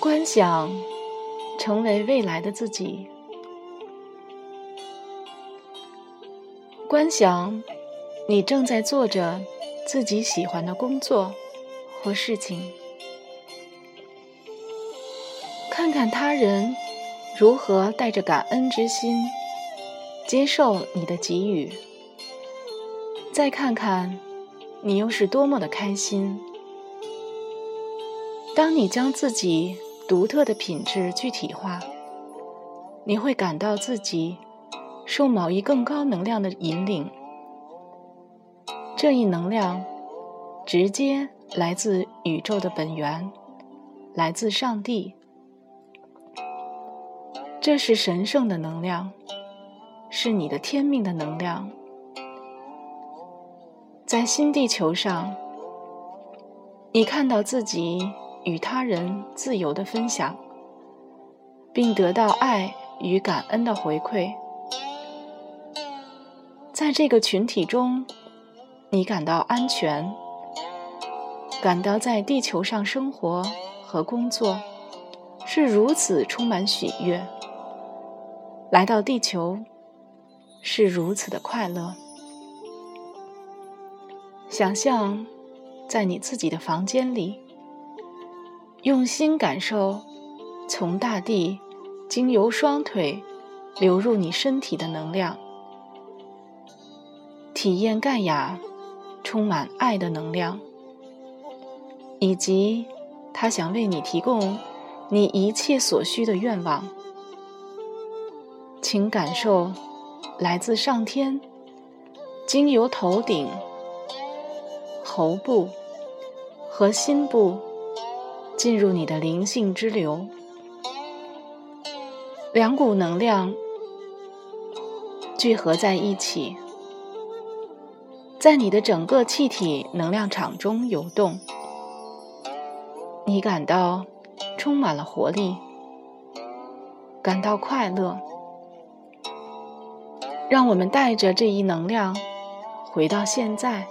观想成为未来的自己，观想你正在做着自己喜欢的工作或事情，看看他人如何带着感恩之心接受你的给予，再看看你又是多么的开心。当你将自己独特的品质具体化，你会感到自己受某一更高能量的引领。这一能量直接来自宇宙的本源，来自上帝。这是神圣的能量，是你的天命的能量。在新地球上，你看到自己。与他人自由的分享，并得到爱与感恩的回馈，在这个群体中，你感到安全，感到在地球上生活和工作是如此充满喜悦，来到地球是如此的快乐。想象在你自己的房间里。用心感受，从大地经由双腿流入你身体的能量，体验盖亚充满爱的能量，以及他想为你提供你一切所需的愿望。请感受来自上天，经由头顶、喉部和心部。进入你的灵性之流，两股能量聚合在一起，在你的整个气体能量场中游动。你感到充满了活力，感到快乐。让我们带着这一能量回到现在，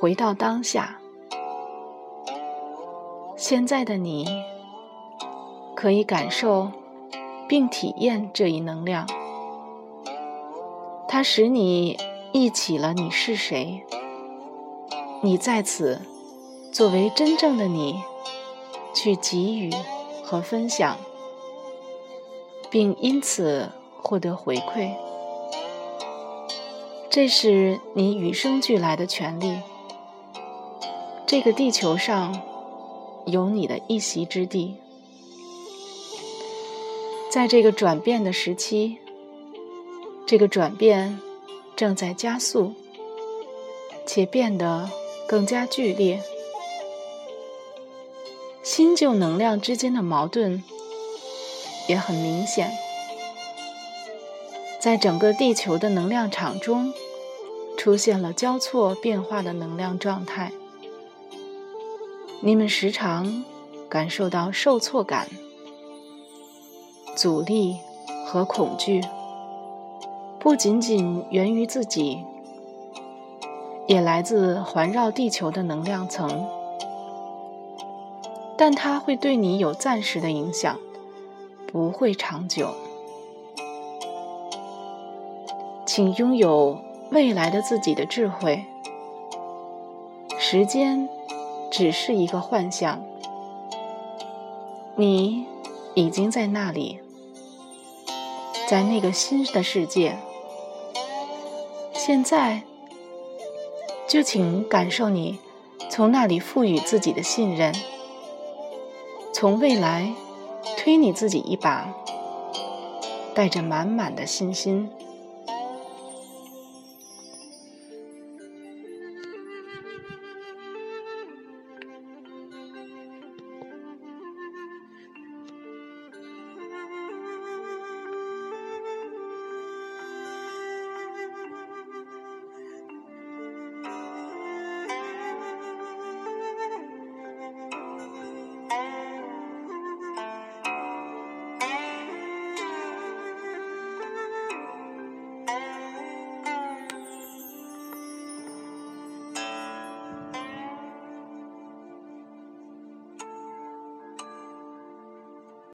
回到当下。现在的你，可以感受并体验这一能量，它使你忆起了你是谁。你在此作为真正的你，去给予和分享，并因此获得回馈。这是你与生俱来的权利。这个地球上。有你的一席之地，在这个转变的时期，这个转变正在加速，且变得更加剧烈。新旧能量之间的矛盾也很明显，在整个地球的能量场中，出现了交错变化的能量状态。你们时常感受到受挫感、阻力和恐惧，不仅仅源于自己，也来自环绕地球的能量层。但它会对你有暂时的影响，不会长久。请拥有未来的自己的智慧。时间。只是一个幻象，你已经在那里，在那个新的世界。现在，就请感受你从那里赋予自己的信任，从未来推你自己一把，带着满满的信心。